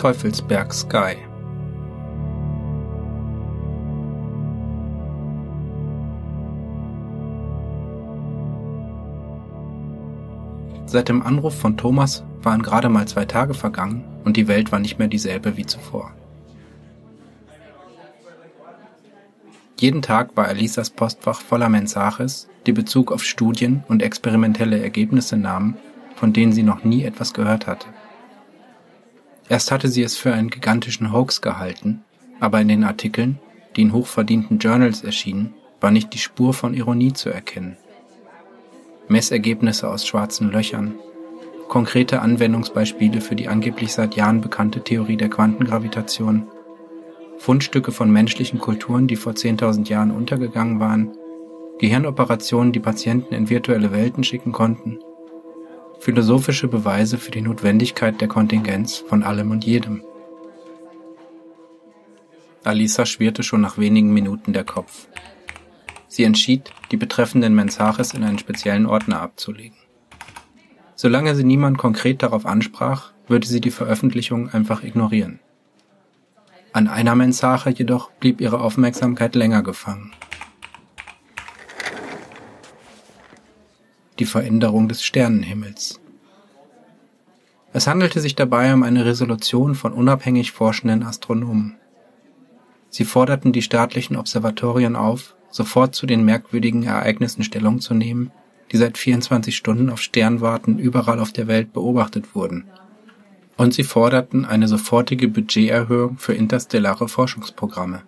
Teufelsberg Sky. Seit dem Anruf von Thomas waren gerade mal zwei Tage vergangen und die Welt war nicht mehr dieselbe wie zuvor. Jeden Tag war Elisas Postfach voller Mensages, die Bezug auf Studien und experimentelle Ergebnisse nahmen, von denen sie noch nie etwas gehört hatte. Erst hatte sie es für einen gigantischen Hoax gehalten, aber in den Artikeln, die in hochverdienten Journals erschienen, war nicht die Spur von Ironie zu erkennen. Messergebnisse aus schwarzen Löchern, konkrete Anwendungsbeispiele für die angeblich seit Jahren bekannte Theorie der Quantengravitation, Fundstücke von menschlichen Kulturen, die vor 10.000 Jahren untergegangen waren, Gehirnoperationen, die Patienten in virtuelle Welten schicken konnten, philosophische Beweise für die Notwendigkeit der Kontingenz von allem und jedem. Alisa schwirrte schon nach wenigen Minuten der Kopf. Sie entschied, die betreffenden Mensages in einen speziellen Ordner abzulegen. Solange sie niemand konkret darauf ansprach, würde sie die Veröffentlichung einfach ignorieren. An einer Mensage jedoch blieb ihre Aufmerksamkeit länger gefangen. Die Veränderung des Sternenhimmels. Es handelte sich dabei um eine Resolution von unabhängig forschenden Astronomen. Sie forderten die staatlichen Observatorien auf, sofort zu den merkwürdigen Ereignissen Stellung zu nehmen, die seit 24 Stunden auf Sternwarten überall auf der Welt beobachtet wurden. Und sie forderten eine sofortige Budgeterhöhung für interstellare Forschungsprogramme.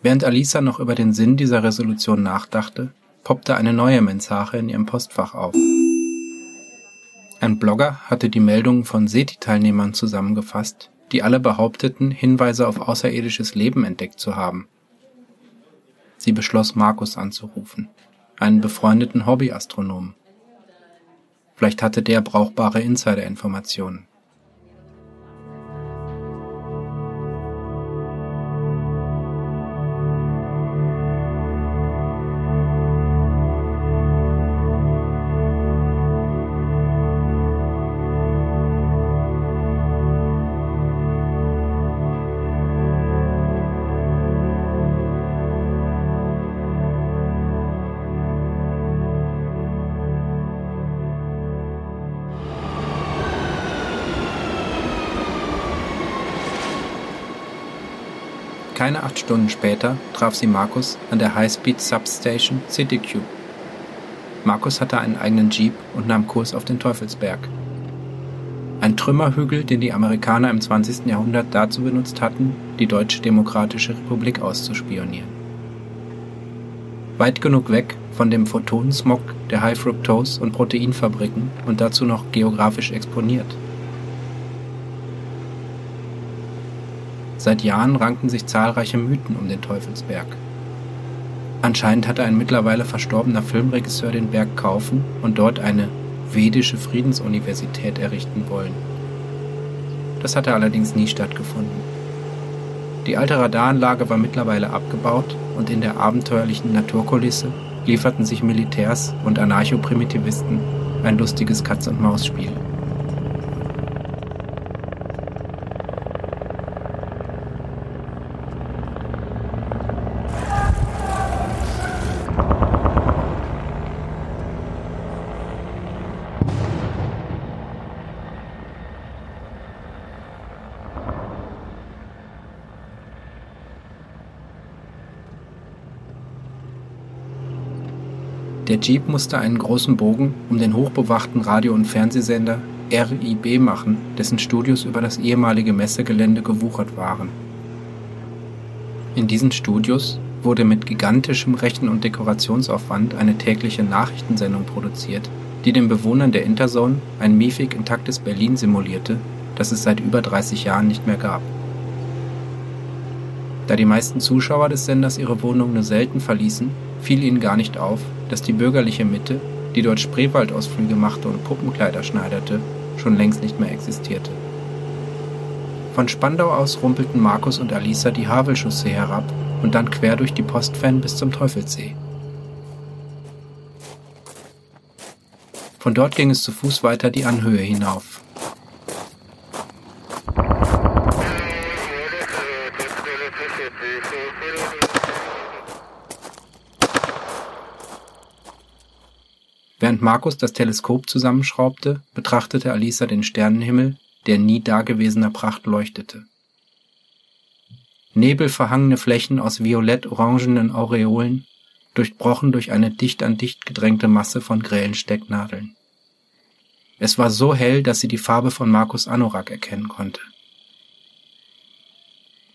Während Alisa noch über den Sinn dieser Resolution nachdachte, poppte eine neue Mensage in ihrem Postfach auf. Ein Blogger hatte die Meldungen von SETI-Teilnehmern zusammengefasst, die alle behaupteten, Hinweise auf außerirdisches Leben entdeckt zu haben. Sie beschloss, Markus anzurufen, einen befreundeten Hobbyastronomen. Vielleicht hatte der brauchbare Insider-Informationen. Keine acht Stunden später traf sie Markus an der High-Speed Substation CityQ. Markus hatte einen eigenen Jeep und nahm Kurs auf den Teufelsberg. Ein Trümmerhügel, den die Amerikaner im 20. Jahrhundert dazu benutzt hatten, die Deutsche Demokratische Republik auszuspionieren. Weit genug weg von dem Photonensmog der High-Fructose- und Proteinfabriken und dazu noch geografisch exponiert. Seit Jahren ranken sich zahlreiche Mythen um den Teufelsberg. Anscheinend hatte ein mittlerweile verstorbener Filmregisseur den Berg kaufen und dort eine vedische Friedensuniversität errichten wollen. Das hatte allerdings nie stattgefunden. Die alte Radaranlage war mittlerweile abgebaut und in der abenteuerlichen Naturkulisse lieferten sich Militärs und Anarchoprimitivisten ein lustiges Katz-und-Maus-Spiel. Der Jeep musste einen großen Bogen um den hochbewachten Radio- und Fernsehsender RIB machen, dessen Studios über das ehemalige Messegelände gewuchert waren. In diesen Studios wurde mit gigantischem Rechen- und Dekorationsaufwand eine tägliche Nachrichtensendung produziert, die den Bewohnern der Interzone ein miefig intaktes Berlin simulierte, das es seit über 30 Jahren nicht mehr gab. Da die meisten Zuschauer des Senders ihre Wohnung nur selten verließen, fiel ihnen gar nicht auf, dass die bürgerliche Mitte, die dort Spreewaldausflüge machte und Puppenkleider schneiderte, schon längst nicht mehr existierte. Von Spandau aus rumpelten Markus und Alisa die Havelchaussee herab und dann quer durch die Postfan bis zum Teufelssee. Von dort ging es zu Fuß weiter die Anhöhe hinauf. Während Markus das Teleskop zusammenschraubte, betrachtete Alisa den Sternenhimmel, der nie dagewesener Pracht leuchtete. Nebelverhangene Flächen aus violett-orangenen Aureolen, durchbrochen durch eine dicht an dicht gedrängte Masse von grellen Stecknadeln. Es war so hell, dass sie die Farbe von Markus Anorak erkennen konnte.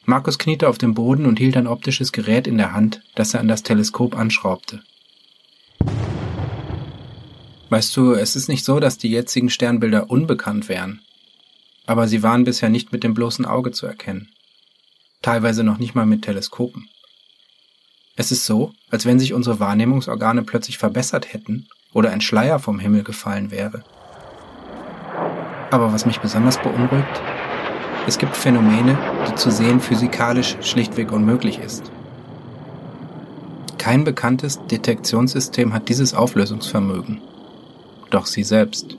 Markus kniete auf dem Boden und hielt ein optisches Gerät in der Hand, das er an das Teleskop anschraubte. Weißt du, es ist nicht so, dass die jetzigen Sternbilder unbekannt wären, aber sie waren bisher nicht mit dem bloßen Auge zu erkennen. Teilweise noch nicht mal mit Teleskopen. Es ist so, als wenn sich unsere Wahrnehmungsorgane plötzlich verbessert hätten oder ein Schleier vom Himmel gefallen wäre. Aber was mich besonders beunruhigt, es gibt Phänomene, die zu sehen physikalisch schlichtweg unmöglich ist. Kein bekanntes Detektionssystem hat dieses Auflösungsvermögen doch sie selbst.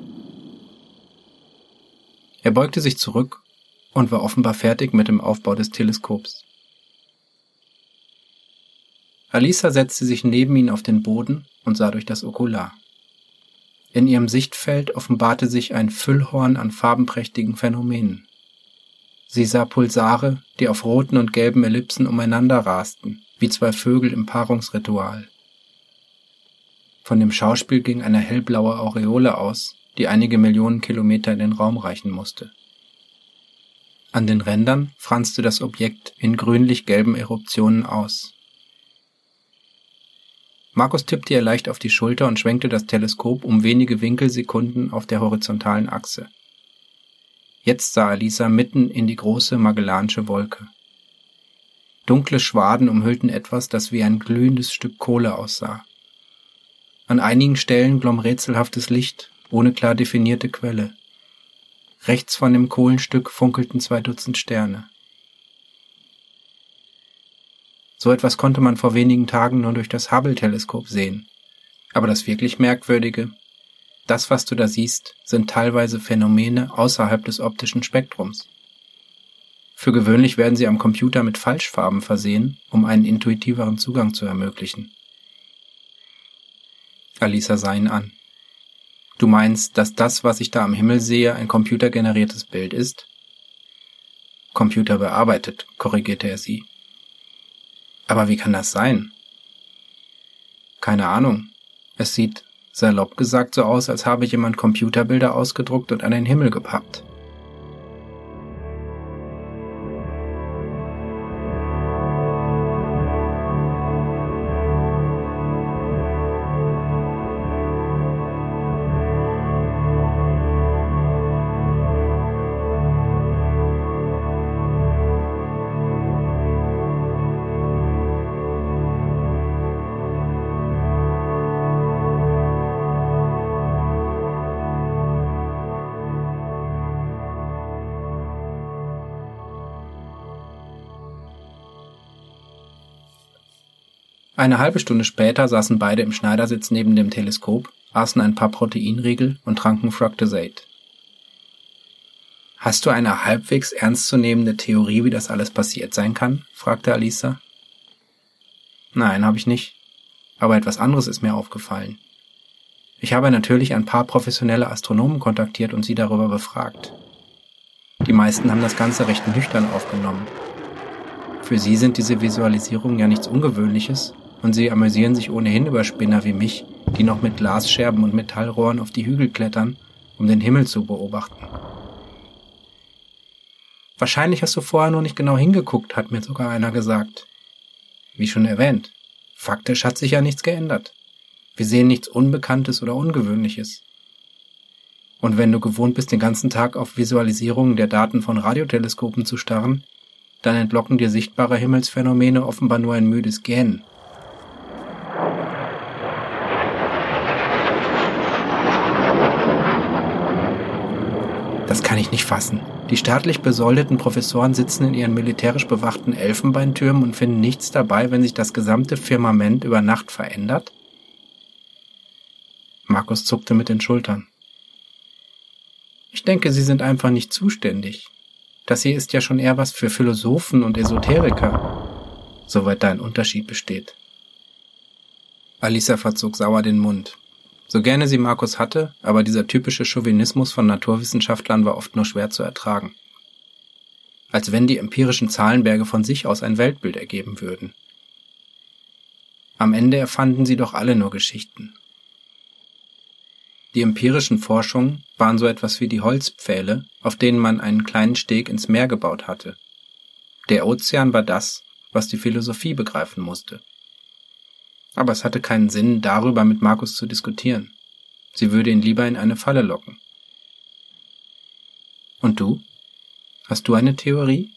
Er beugte sich zurück und war offenbar fertig mit dem Aufbau des Teleskops. Alisa setzte sich neben ihn auf den Boden und sah durch das Okular. In ihrem Sichtfeld offenbarte sich ein Füllhorn an farbenprächtigen Phänomenen. Sie sah Pulsare, die auf roten und gelben Ellipsen umeinander rasten, wie zwei Vögel im Paarungsritual. Von dem Schauspiel ging eine hellblaue Aureole aus, die einige Millionen Kilometer in den Raum reichen musste. An den Rändern franzte das Objekt in grünlich-gelben Eruptionen aus. Markus tippte ihr leicht auf die Schulter und schwenkte das Teleskop um wenige Winkelsekunden auf der horizontalen Achse. Jetzt sah Alisa mitten in die große Magellanische Wolke. Dunkle Schwaden umhüllten etwas, das wie ein glühendes Stück Kohle aussah. An einigen Stellen glomm rätselhaftes Licht, ohne klar definierte Quelle. Rechts von dem Kohlenstück funkelten zwei Dutzend Sterne. So etwas konnte man vor wenigen Tagen nur durch das Hubble-Teleskop sehen. Aber das wirklich Merkwürdige, das, was du da siehst, sind teilweise Phänomene außerhalb des optischen Spektrums. Für gewöhnlich werden sie am Computer mit Falschfarben versehen, um einen intuitiveren Zugang zu ermöglichen. Alisa sah ihn an. Du meinst, dass das, was ich da am Himmel sehe, ein computergeneriertes Bild ist? Computer bearbeitet, korrigierte er sie. Aber wie kann das sein? Keine Ahnung. Es sieht, salopp gesagt, so aus, als habe jemand Computerbilder ausgedruckt und an den Himmel gepappt. Eine halbe Stunde später saßen beide im Schneidersitz neben dem Teleskop, aßen ein paar Proteinriegel und tranken Fructosate. Hast du eine halbwegs ernstzunehmende Theorie, wie das alles passiert sein kann? fragte Alisa. Nein, habe ich nicht. Aber etwas anderes ist mir aufgefallen. Ich habe natürlich ein paar professionelle Astronomen kontaktiert und sie darüber befragt. Die meisten haben das Ganze recht nüchtern aufgenommen. Für sie sind diese Visualisierungen ja nichts Ungewöhnliches und sie amüsieren sich ohnehin über Spinner wie mich, die noch mit Glasscherben und Metallrohren auf die Hügel klettern, um den Himmel zu beobachten. Wahrscheinlich hast du vorher noch nicht genau hingeguckt, hat mir sogar einer gesagt. Wie schon erwähnt, faktisch hat sich ja nichts geändert. Wir sehen nichts Unbekanntes oder Ungewöhnliches. Und wenn du gewohnt bist, den ganzen Tag auf Visualisierungen der Daten von Radioteleskopen zu starren, dann entlocken dir sichtbare Himmelsphänomene offenbar nur ein müdes Gähnen. Das kann ich nicht fassen. Die staatlich besoldeten Professoren sitzen in ihren militärisch bewachten Elfenbeintürmen und finden nichts dabei, wenn sich das gesamte Firmament über Nacht verändert? Markus zuckte mit den Schultern. Ich denke, Sie sind einfach nicht zuständig. Das hier ist ja schon eher was für Philosophen und Esoteriker, soweit da ein Unterschied besteht. Alisa verzog sauer den Mund. So gerne sie Markus hatte, aber dieser typische Chauvinismus von Naturwissenschaftlern war oft nur schwer zu ertragen. Als wenn die empirischen Zahlenberge von sich aus ein Weltbild ergeben würden. Am Ende erfanden sie doch alle nur Geschichten. Die empirischen Forschungen waren so etwas wie die Holzpfähle, auf denen man einen kleinen Steg ins Meer gebaut hatte. Der Ozean war das, was die Philosophie begreifen musste. Aber es hatte keinen Sinn, darüber mit Markus zu diskutieren. Sie würde ihn lieber in eine Falle locken. Und du? Hast du eine Theorie?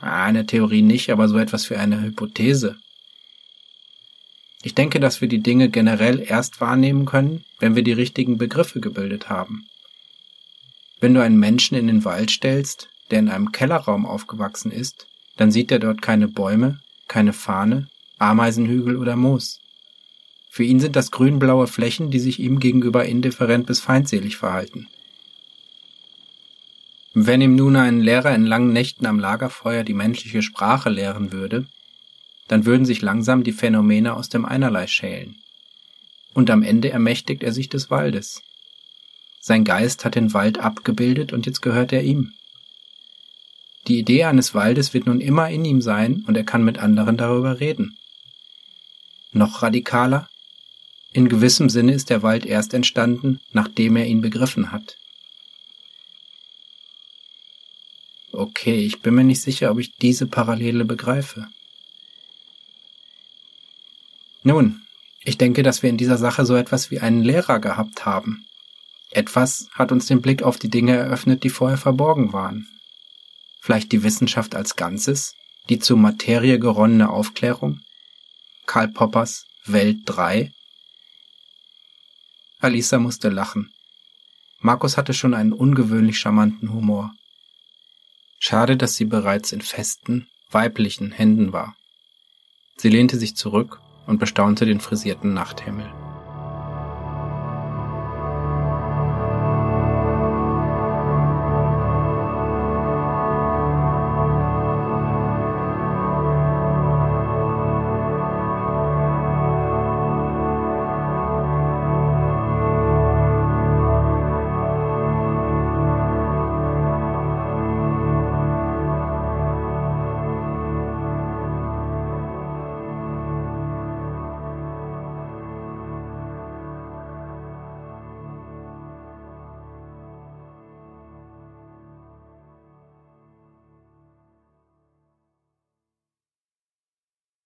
Ah, eine Theorie nicht, aber so etwas für eine Hypothese. Ich denke, dass wir die Dinge generell erst wahrnehmen können, wenn wir die richtigen Begriffe gebildet haben. Wenn du einen Menschen in den Wald stellst, der in einem Kellerraum aufgewachsen ist, dann sieht er dort keine Bäume, keine Fahne, Ameisenhügel oder Moos. Für ihn sind das grün-blaue Flächen, die sich ihm gegenüber indifferent bis feindselig verhalten. Wenn ihm nun ein Lehrer in langen Nächten am Lagerfeuer die menschliche Sprache lehren würde, dann würden sich langsam die Phänomene aus dem Einerlei schälen. Und am Ende ermächtigt er sich des Waldes. Sein Geist hat den Wald abgebildet und jetzt gehört er ihm. Die Idee eines Waldes wird nun immer in ihm sein und er kann mit anderen darüber reden. Noch radikaler? In gewissem Sinne ist der Wald erst entstanden, nachdem er ihn begriffen hat. Okay, ich bin mir nicht sicher, ob ich diese Parallele begreife. Nun, ich denke, dass wir in dieser Sache so etwas wie einen Lehrer gehabt haben. Etwas hat uns den Blick auf die Dinge eröffnet, die vorher verborgen waren. Vielleicht die Wissenschaft als Ganzes, die zur Materie geronnene Aufklärung? Karl Poppers Welt 3? Alisa musste lachen. Markus hatte schon einen ungewöhnlich charmanten Humor. Schade, dass sie bereits in festen, weiblichen Händen war. Sie lehnte sich zurück und bestaunte den frisierten Nachthimmel.